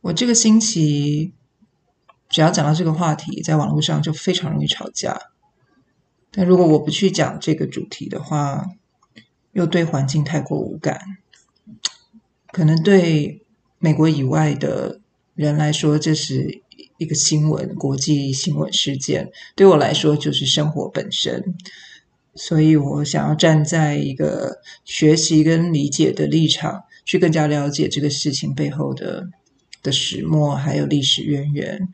我这个星期只要讲到这个话题，在网络上就非常容易吵架。但如果我不去讲这个主题的话，又对环境太过无感，可能对美国以外的人来说，这是一个新闻，国际新闻事件；对我来说，就是生活本身。所以我想要站在一个学习跟理解的立场，去更加了解这个事情背后的的始末，还有历史渊源。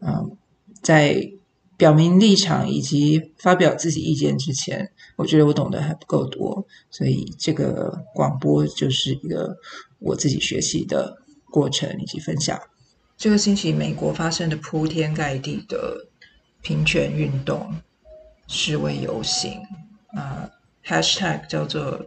嗯，在表明立场以及发表自己意见之前，我觉得我懂得还不够多，所以这个广播就是一个我自己学习的过程以及分享。这个星期，美国发生的铺天盖地的平权运动。示威游行啊，，hashtag 叫做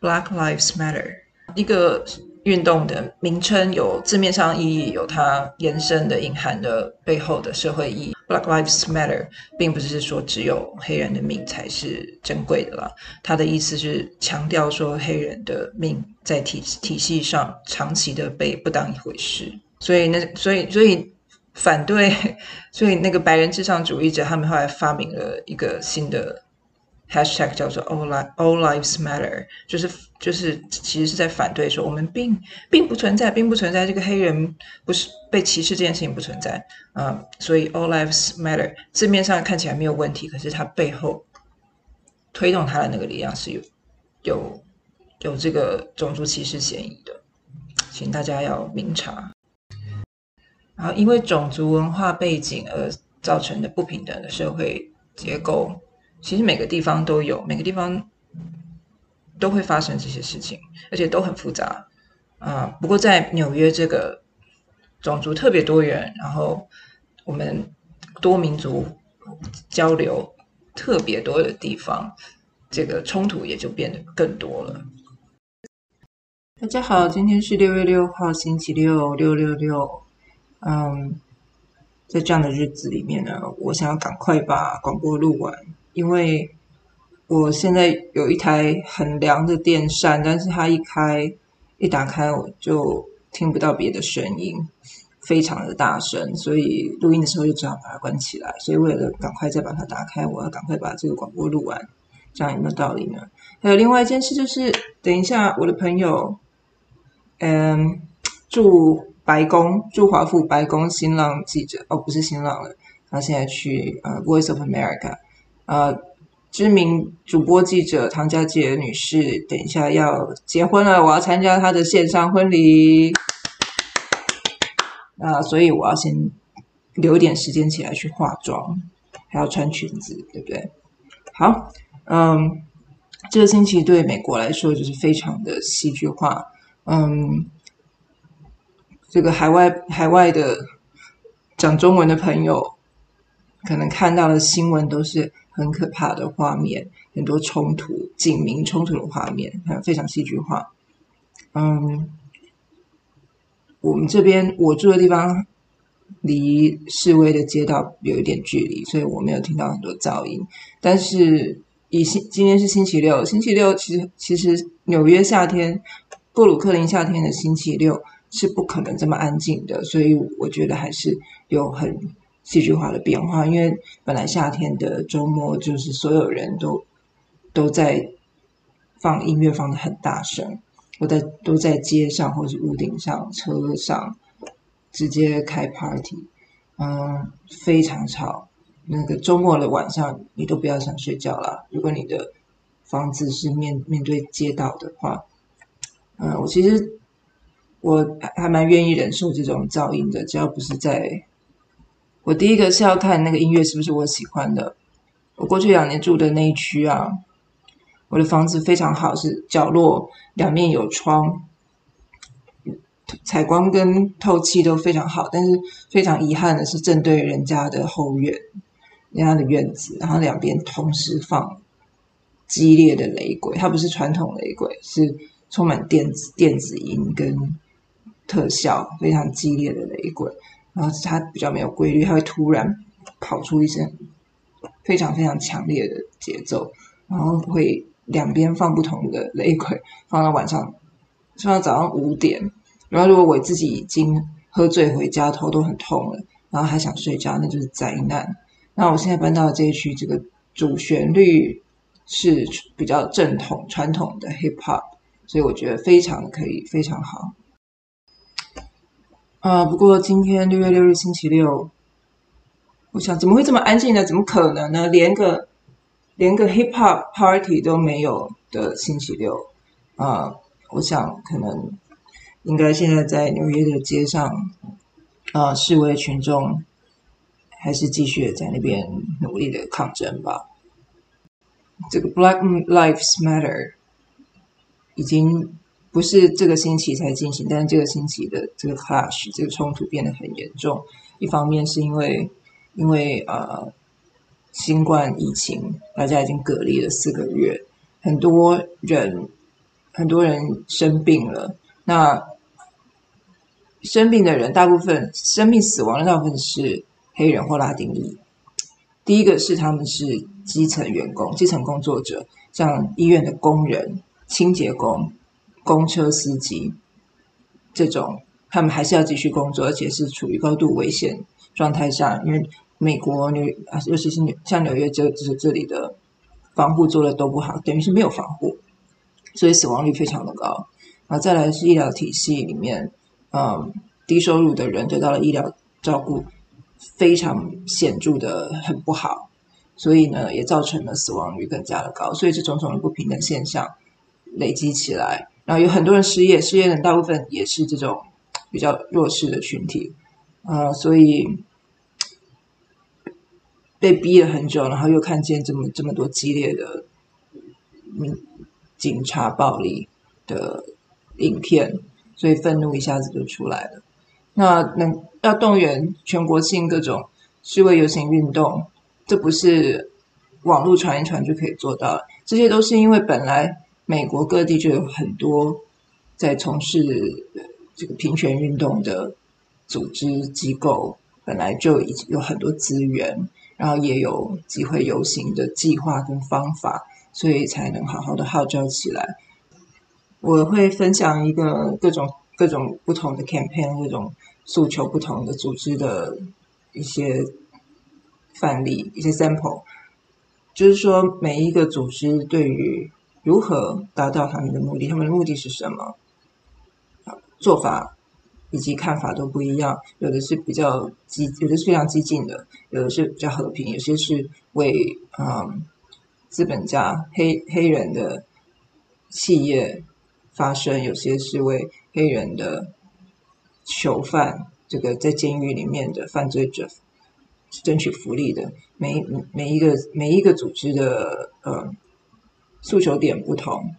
Black Lives Matter，一个运动的名称有字面上意义，有它延伸的隐含的背后的社会意义。Black Lives Matter 并不是说只有黑人的命才是珍贵的啦，它的意思是强调说黑人的命在体体系上长期的被不当一回事，所以那所以所以。反对，所以那个白人至上主义者，他们后来发明了一个新的 hashtag，叫做 All Lives All Lives Matter，就是就是其实是在反对说，我们并并不存在，并不存在这个黑人不是被歧视这件事情不存在啊，所以 All Lives Matter 字面上看起来没有问题，可是它背后推动它的那个力量是有有有这个种族歧视嫌疑的，请大家要明察。然后，因为种族文化背景而造成的不平等的社会结构，其实每个地方都有，每个地方都会发生这些事情，而且都很复杂啊。不过，在纽约这个种族特别多元，然后我们多民族交流特别多的地方，这个冲突也就变得更多了。大家好，今天是六月六号，星期六，六六六。嗯，在这样的日子里面呢，我想要赶快把广播录完，因为我现在有一台很凉的电扇，但是它一开一打开，我就听不到别的声音，非常的大声，所以录音的时候就只好把它关起来。所以为了赶快再把它打开，我要赶快把这个广播录完，这样有没有道理呢？还有另外一件事就是，等一下我的朋友，嗯，祝。白宫驻华府白宫新浪记者哦，不是新浪了，他现在去呃《Voice of America》呃，知名主播记者唐佳杰女士，等一下要结婚了，我要参加她的线上婚礼，啊、所以我要先留一点时间起来去化妆，还要穿裙子，对不对？好，嗯，这个星期对美国来说就是非常的戏剧化，嗯。这个海外海外的讲中文的朋友，可能看到的新闻都是很可怕的画面，很多冲突、警民冲突的画面，非常戏剧化。嗯，我们这边我住的地方离示威的街道有一点距离，所以我没有听到很多噪音。但是以星今天是星期六，星期六其实其实纽约夏天，布鲁克林夏天的星期六。是不可能这么安静的，所以我觉得还是有很戏剧化的变化。因为本来夏天的周末就是所有人都都在放音乐，放得很大声，我在都在街上或是屋顶上、车上直接开 party，嗯，非常吵。那个周末的晚上，你都不要想睡觉了。如果你的房子是面面对街道的话，嗯，我其实。我还蛮愿意忍受这种噪音的，只要不是在。我第一个是要看那个音乐是不是我喜欢的。我过去两年住的那一区啊，我的房子非常好，是角落两面有窗，采光跟透气都非常好。但是非常遗憾的是，正对人家的后院，人家的院子，然后两边同时放激烈的雷鬼，它不是传统雷鬼，是充满电子电子音跟。特效非常激烈的雷鬼，然后它比较没有规律，它会突然跑出一声非常非常强烈的节奏，然后会两边放不同的雷鬼，放到晚上放到早上五点。然后如果我自己已经喝醉回家，头都很痛了，然后还想睡觉，那就是灾难。那我现在搬到这一区，这个主旋律是比较正统、传统的 hip hop，所以我觉得非常可以，非常好。啊，不过今天六月六日星期六，我想怎么会这么安静呢？怎么可能呢？连个连个 hip hop party 都没有的星期六啊！我想可能应该现在在纽约的街上啊，示威群众。还是继续在那边努力的抗争吧。这个 Black Lives Matter 已经不是这个星期才进行，但是这个星期的这个 clash 这个冲突变得很严重。一方面是因为因为呃新冠疫情，大家已经隔离了四个月，很多人很多人生病了。那生病的人大部分生病死亡的大部分是。黑人或拉丁裔，第一个是他们是基层员工、基层工作者，像医院的工人、清洁工、公车司机这种，他们还是要继续工作，而且是处于高度危险状态下。因为美国纽啊，尤其是纽像纽约这这这里的防护做的都不好，等于是没有防护，所以死亡率非常的高。然后再来是医疗体系里面，嗯，低收入的人得到了医疗照顾。非常显著的很不好，所以呢，也造成了死亡率更加的高。所以这种种的不平等现象累积起来，然后有很多人失业，失业的大部分也是这种比较弱势的群体啊、呃，所以被逼了很久，然后又看见这么这么多激烈的嗯警察暴力的影片，所以愤怒一下子就出来了。那能要动员全国性各种示威游行运动，这不是网络传一传就可以做到。这些都是因为本来美国各地就有很多在从事这个平权运动的组织机构，本来就已经有很多资源，然后也有机会游行的计划跟方法，所以才能好好的号召起来。我会分享一个各种。各种不同的 campaign，各种诉求不同的组织的一些范例、一些 sample，就是说每一个组织对于如何达到他们的目的，他们的目的是什么，做法以及看法都不一样。有的是比较激，有的是非常激进的，有的是比较和平，有些是为嗯资本家、黑黑人的企业发声，有些是为黑人的囚犯，这个在监狱里面的犯罪者争取福利的，每每一个每一个组织的呃诉求点不同，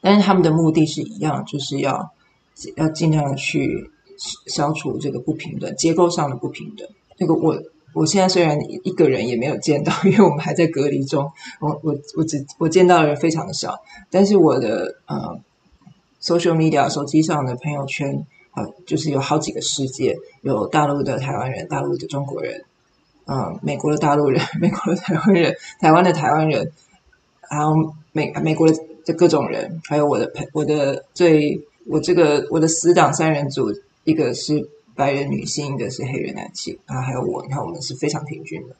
但是他们的目的是一样，就是要要尽量的去消除这个不平等，结构上的不平等。那个我我现在虽然一个人也没有见到，因为我们还在隔离中，我我我只我见到的人非常的少，但是我的呃。social media 手机上的朋友圈啊，就是有好几个世界，有大陆的台湾人，大陆的中国人，嗯，美国的大陆人，美国的台湾人，台湾的台湾人，然后美美国的各种人，还有我的朋，我的最我这个我的死党三人组，一个是白人女性，一个是黑人男性，然后还有我，你看我们是非常平均的，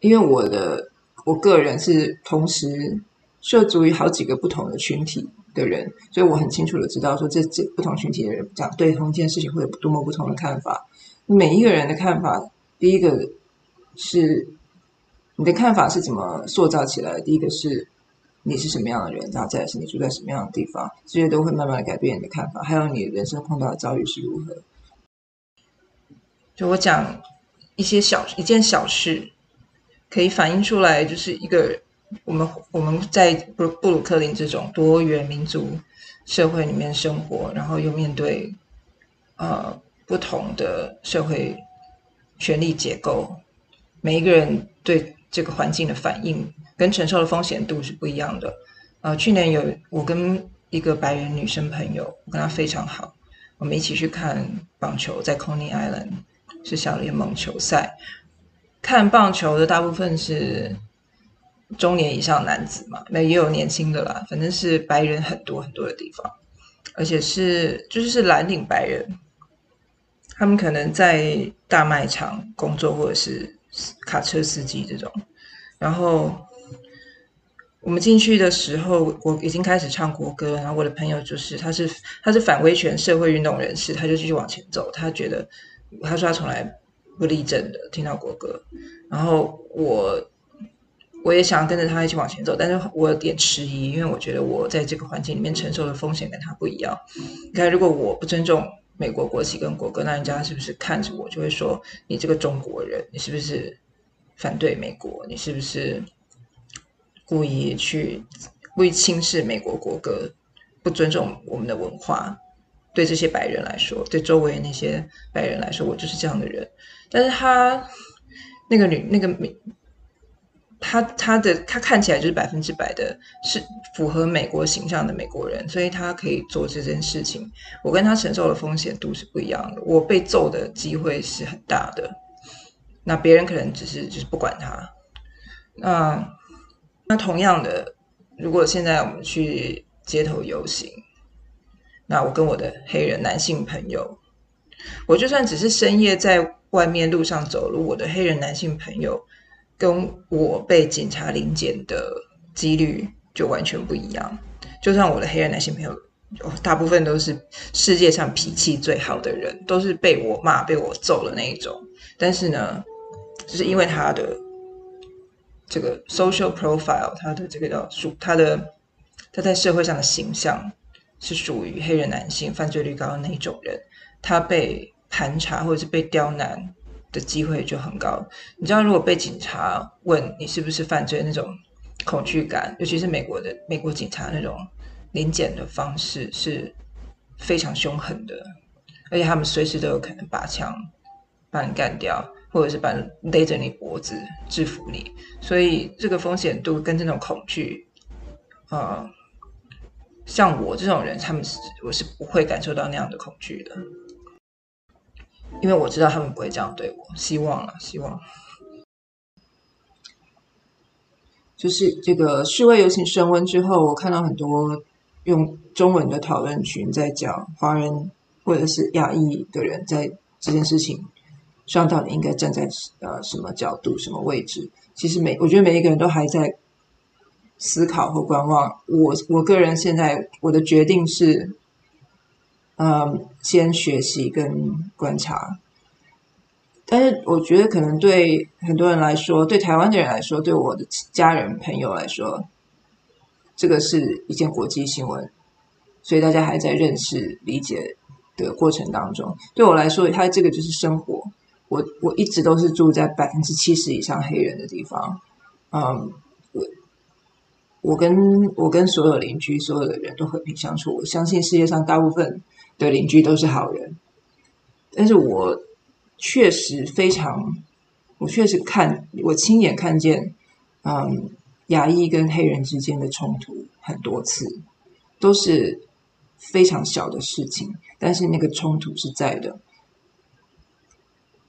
因为我的我个人是同时涉足于好几个不同的群体。的人，所以我很清楚的知道，说这这不同群体的人讲对同一件事情会有多么不同的看法。每一个人的看法，第一个是你的看法是怎么塑造起来的？第一个是你是什么样的人，然后再是你住在什么样的地方，这些都会慢慢的改变你的看法。还有你人生碰到的遭遇是如何。就我讲一些小一件小事，可以反映出来，就是一个。我们我们在布布鲁克林这种多元民族社会里面生活，然后又面对呃不同的社会权力结构，每一个人对这个环境的反应跟承受的风险度是不一样的。呃，去年有我跟一个白人女生朋友，我跟她非常好，我们一起去看棒球，在 Coney Island 是小联盟球赛，看棒球的大部分是。中年以上男子嘛，那也有年轻的啦，反正是白人很多很多的地方。而且是就是是蓝领白人，他们可能在大卖场工作，或者是卡车司机这种。然后我们进去的时候，我已经开始唱国歌，然后我的朋友就是他是他是反威权社会运动人士，他就继续往前走，他觉得他说他从来不立正的，听到国歌，然后我。我也想跟着他一起往前走，但是我有点迟疑，因为我觉得我在这个环境里面承受的风险跟他不一样。你看，如果我不尊重美国国旗跟国歌，那人家是不是看着我就会说你这个中国人，你是不是反对美国？你是不是故意去故意轻视美国国歌，不尊重我们的文化？对这些白人来说，对周围那些白人来说，我就是这样的人。但是他那个女那个美。他他的他看起来就是百分之百的是符合美国形象的美国人，所以他可以做这件事情。我跟他承受的风险度是不一样的，我被揍的机会是很大的。那别人可能只是就是不管他。那那同样的，如果现在我们去街头游行，那我跟我的黑人男性朋友，我就算只是深夜在外面路上走路，我的黑人男性朋友。跟我被警察临检的几率就完全不一样。就算我的黑人男性朋友，大部分都是世界上脾气最好的人，都是被我骂、被我揍的那一种。但是呢，就是因为他的这个 social profile，他的这个叫属他的他在社会上的形象是属于黑人男性犯罪率高的那一种人，他被盘查或者是被刁难的机会就很高。你知道，如果被警察问你是不是犯罪，那种恐惧感，尤其是美国的美国警察那种临检的方式是非常凶狠的，而且他们随时都有可能把枪把你干掉，或者是把勒着你脖子制服你。所以这个风险度跟这种恐惧，呃，像我这种人，他们是我是不会感受到那样的恐惧的。因为我知道他们不会这样对我，希望啊，希望。就是这个示威游行升温之后，我看到很多用中文的讨论群在讲华人或者是亚裔的人在这件事情上到底应该站在呃什么角度、什么位置。其实每我觉得每一个人都还在思考和观望。我我个人现在我的决定是。嗯，先学习跟观察，但是我觉得可能对很多人来说，对台湾的人来说，对我的家人朋友来说，这个是一件国际新闻，所以大家还在认识、理解的过程当中。对我来说，它这个就是生活。我我一直都是住在百分之七十以上黑人的地方，嗯，我我跟我跟所有邻居、所有的人都和平相处。我相信世界上大部分。的邻居都是好人，但是我确实非常，我确实看，我亲眼看见，嗯，牙医跟黑人之间的冲突很多次，都是非常小的事情，但是那个冲突是在的。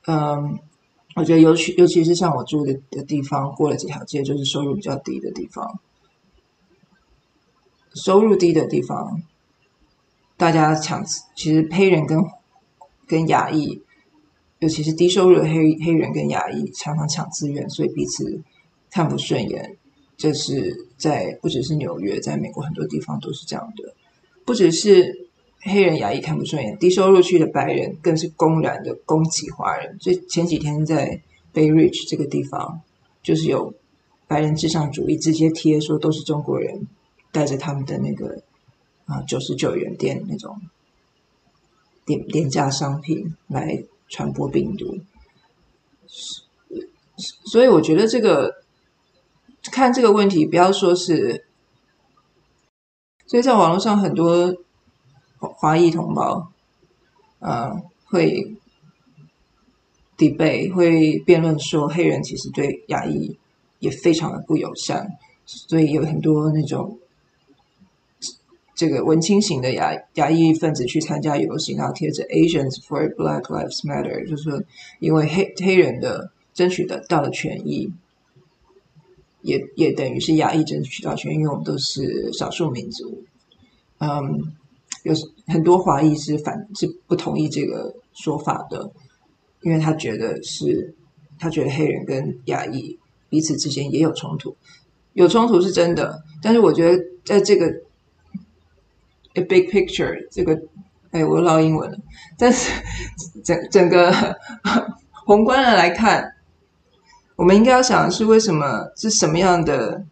嗯，我觉得尤其尤其是像我住的的地方，过了几条街就是收入比较低的地方，收入低的地方。大家抢，其实黑人跟跟亚裔，尤其是低收入的黑黑人跟亚裔，常常抢资源，所以彼此看不顺眼。这是在不只是纽约，在美国很多地方都是这样的。不只是黑人亚裔看不顺眼，低收入区的白人更是公然的攻击华人。所以前几天在 Bay Ridge 这个地方，就是有白人至上主义直接贴说都是中国人带着他们的那个。啊，九十九元店那种廉廉价商品来传播病毒，所以我觉得这个看这个问题，不要说是，所以在网络上很多华裔同胞，啊，会 debate 会辩论说，黑人其实对亚裔也非常的不友善，所以有很多那种。这个文青型的亚亚裔分子去参加游行，然后贴着 Asians for Black Lives Matter，就是，因为黑黑人的争取得到的权益，也也等于是亚裔争取到权益，因为我们都是少数民族。嗯，有很多华裔是反是不同意这个说法的，因为他觉得是他觉得黑人跟亚裔彼此之间也有冲突，有冲突是真的，但是我觉得在这个 a big picture 这个，哎，我又落英文了，但是整整个宏观的来看，我们应该要想的是为什么是什么样的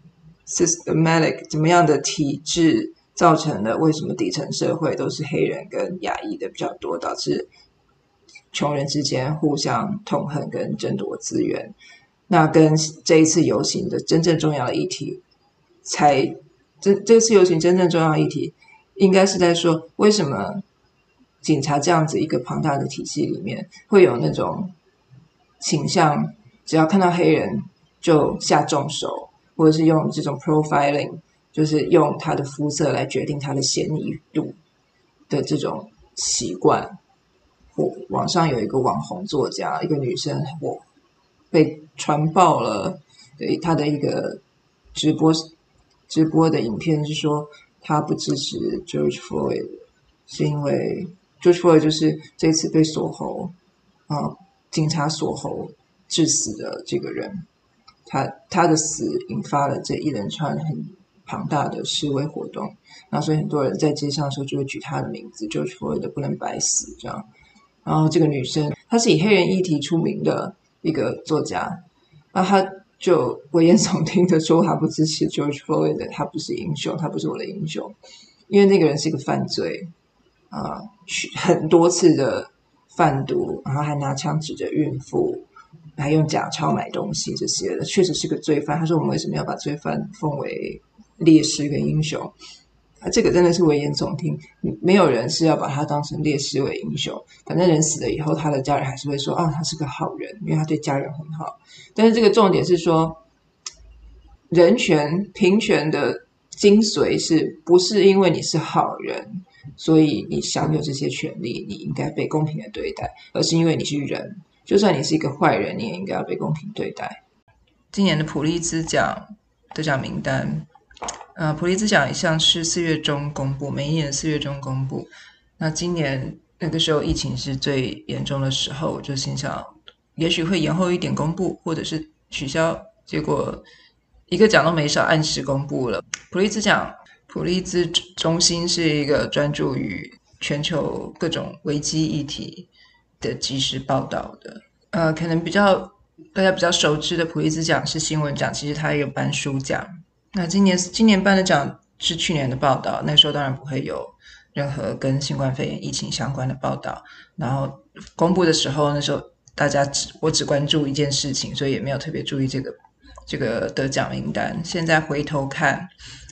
systematic 怎么样的体制。造成的为什么底层社会都是黑人跟亚裔的比较多，导致穷人之间互相痛恨跟争夺资源。那跟这一次游行的真正重要的议题，才这这次游行真正重要议题，应该是在说为什么警察这样子一个庞大的体系里面会有那种倾向，只要看到黑人就下重手，或者是用这种 profiling。就是用他的肤色来决定他的嫌疑度的这种习惯。我网上有一个网红作家，一个女生，我被传爆了。对她的一个直播直播的影片是说，他不支持 George Floyd，是因为 George Floyd 就是这次被锁喉啊，警察锁喉致死的这个人，他他的死引发了这一连串很。庞大的示威活动，那所以很多人在街上的时候就会举他的名字，George Floyd 不能白死这样。然后这个女生她是以黑人议题出名的一个作家，那她就危言耸听的说他不支持 George Floyd 的，他不是英雄，他不是我的英雄，因为那个人是一个犯罪啊，很多次的贩毒，然后还拿枪指着孕妇，还用假钞买东西这些的，确实是个罪犯。他说我们为什么要把罪犯奉为烈士跟英雄，啊，这个真的是危言耸听。没有人是要把他当成烈士为英雄。反正人死了以后，他的家人还是会说：“啊，他是个好人，因为他对家人很好。”但是这个重点是说，人权平权的精髓是不是因为你是好人，所以你享有这些权利，你应该被公平的对待，而是因为你是人，就算你是一个坏人，你也应该要被公平对待。今年的普利兹奖得奖名单。呃，普利兹奖一向是四月中公布，每一年四月中公布。那今年那个时候疫情是最严重的时候，我就心想，也许会延后一点公布，或者是取消。结果一个奖都没少，按时公布了。普利兹奖，普利兹中心是一个专注于全球各种危机议题的及时报道的。呃，可能比较大家比较熟知的普利兹奖是新闻奖，其实它也有颁书奖。那今年今年颁的奖是去年的报道，那时候当然不会有任何跟新冠肺炎疫情相关的报道。然后公布的时候，那时候大家只我只关注一件事情，所以也没有特别注意这个这个得奖名单。现在回头看，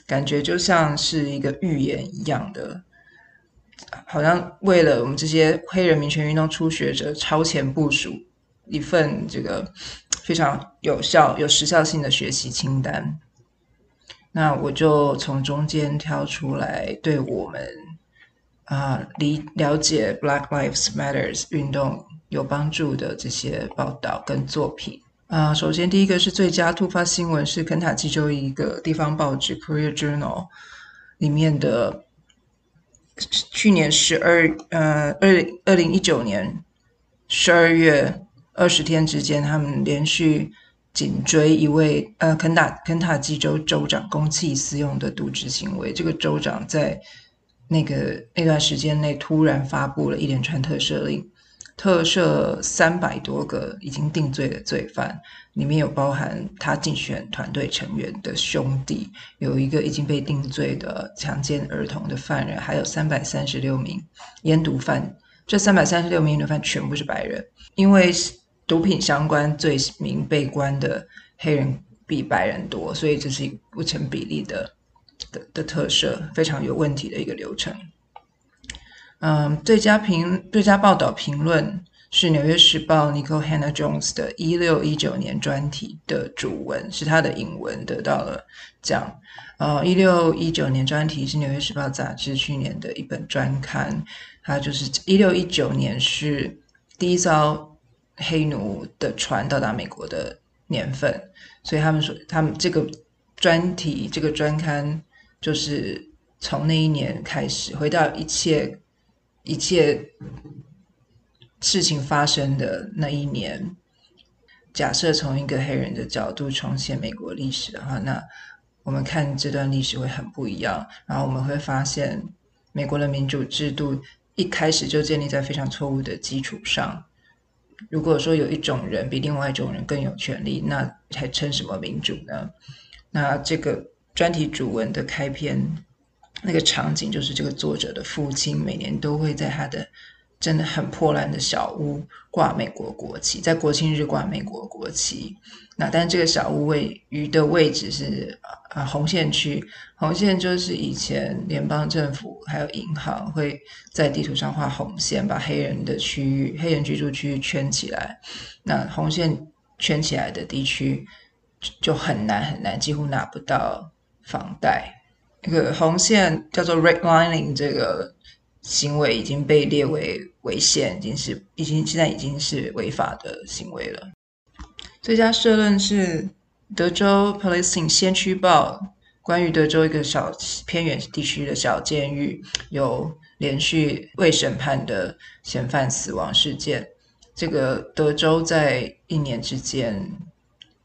感觉就像是一个预言一样的，好像为了我们这些黑人民权运动初学者超前部署一份这个非常有效、有时效性的学习清单。那我就从中间挑出来，对我们啊理了解 Black Lives Matters 运动有帮助的这些报道跟作品啊。首先，第一个是最佳突发新闻，是肯塔基州一个地方报纸《Courier Journal》里面的去年十二呃二零二零一九年十二月二十天之间，他们连续。紧追一位呃肯塔肯塔基州州长公器私用的渎职行为，这个州长在那个那段时间内突然发布了一连串特赦令，特赦三百多个已经定罪的罪犯，里面有包含他竞选团队成员的兄弟，有一个已经被定罪的强奸儿童的犯人，还有三百三十六名烟毒犯，这三百三十六名烟毒犯全部是白人，因为。毒品相关罪名被关的黑人比白人多，所以这是一个不成比例的的的特色，非常有问题的一个流程。嗯，最佳评最佳报道评论是《纽约时报》Nicole Hannah-Jones 的一六一九年专题的主文，是他的引文得到了奖。呃，一六一九年专题是《纽约时报》杂志去年的一本专刊，它就是一六一九年是第一艘。黑奴的船到达美国的年份，所以他们说，他们这个专题这个专刊就是从那一年开始，回到一切一切事情发生的那一年，假设从一个黑人的角度重现美国历史的话，那我们看这段历史会很不一样。然后我们会发现，美国的民主制度一开始就建立在非常错误的基础上。如果说有一种人比另外一种人更有权利，那还称什么民主呢？那这个专题主文的开篇。那个场景就是这个作者的父亲每年都会在他的真的很破烂的小屋挂美国国旗，在国庆日挂美国国旗。那但这个小屋位于的位置是啊红线区，红线就是以前联邦政府还有银行会在地图上画红线，把黑人的区域、黑人居住区域圈起来。那红线圈起来的地区就很难很难，几乎拿不到房贷。这个红线叫做 redlining，这个行为已经被列为违宪，已经是已经现在已经是违法的行为了。最佳社论是德州 Policing 先驱报，关于德州一个小偏远地区的小监狱有连续未审判的嫌犯死亡事件。这个德州在一年之间，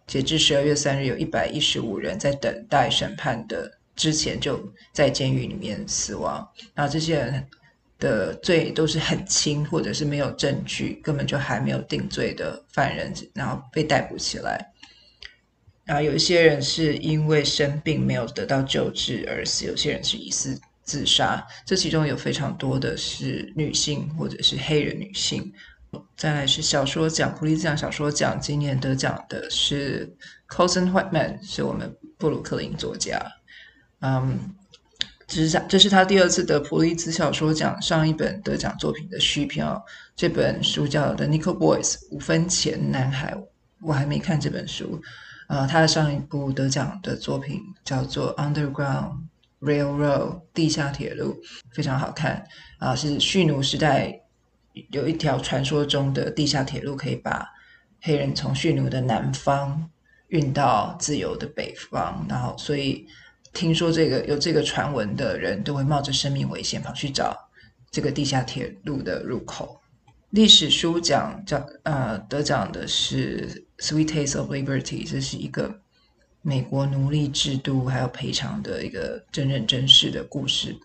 截至十二月三日，有一百一十五人在等待审判的。之前就在监狱里面死亡，然后这些人的罪都是很轻，或者是没有证据，根本就还没有定罪的犯人，然后被逮捕起来。然后有一些人是因为生病没有得到救治而死，有些人是疑似自杀。这其中有非常多的是女性或者是黑人女性。再来是小说奖，普利兹奖小说奖，今年得奖的是 Colson Whiteman，是我们布鲁克林作家。嗯，这是这是他第二次得普利兹小说奖，上一本得奖作品的续篇。这本书叫《The Nickel Boys》五分钱男孩，我还没看这本书。呃，他的上一部得奖的作品叫做《Underground Railroad》地下铁路，非常好看啊，是蓄奴时代有一条传说中的地下铁路，可以把黑人从蓄奴的南方运到自由的北方，然后所以。听说这个有这个传闻的人都会冒着生命危险跑去找这个地下铁路的入口。历史书奖奖呃得奖的是《Sweet Taste of Liberty》，这是一个美国奴隶制度还有赔偿的一个真人真事的故事，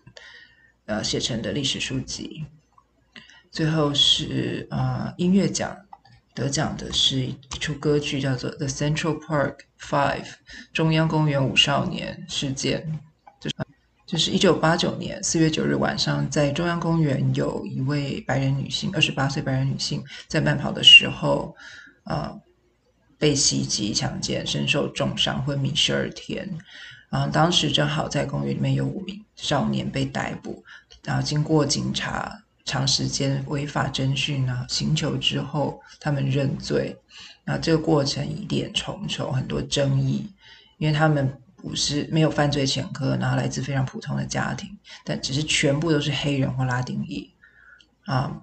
呃写成的历史书籍。最后是啊、呃、音乐奖。得奖的是一出歌剧，叫做《The Central Park Five》中央公园五少年事件。就是就是一九八九年四月九日晚上，在中央公园有一位白人女性，二十八岁白人女性，在慢跑的时候，呃，被袭击、强奸，身受重伤，昏迷十二天。然后当时正好在公园里面有五名少年被逮捕，然后经过警察。长时间违法侦讯啊，刑求之后，他们认罪。那这个过程疑点重重，很多争议，因为他们不是没有犯罪前科，然后来自非常普通的家庭，但只是全部都是黑人或拉丁裔啊，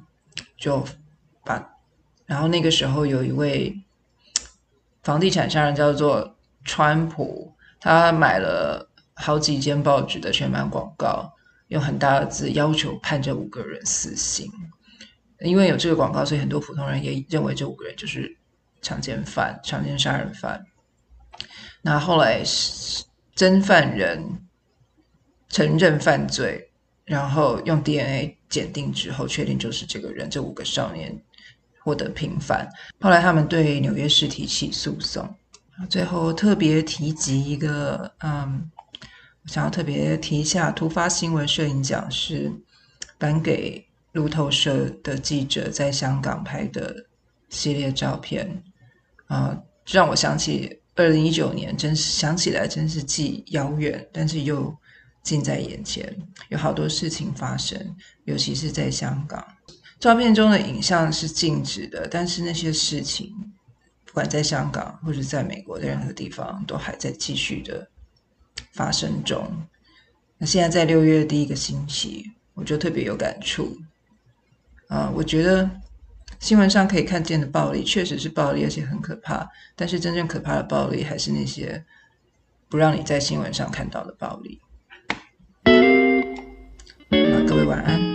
就把。然后那个时候有一位房地产商人叫做川普，他买了好几间报纸的全版广告。用很大的字要求判这五个人死刑，因为有这个广告，所以很多普通人也认为这五个人就是强奸犯、强奸杀人犯。那后来真犯人承认犯罪，然后用 DNA 检定之后确定就是这个人，这五个少年获得平反。后来他们对纽约市提起诉讼，最后特别提及一个嗯。我想要特别提一下，突发新闻摄影奖是颁给路透社的记者在香港拍的系列照片，啊、让我想起二零一九年，真是想起来真是既遥远，但是又近在眼前，有好多事情发生，尤其是在香港。照片中的影像是静止的，但是那些事情，不管在香港或者在美国的任何地方，都还在继续的。发生中，那现在在六月第一个星期，我就特别有感触。啊、我觉得新闻上可以看见的暴力确实是暴力，而且很可怕。但是真正可怕的暴力，还是那些不让你在新闻上看到的暴力。位晚安。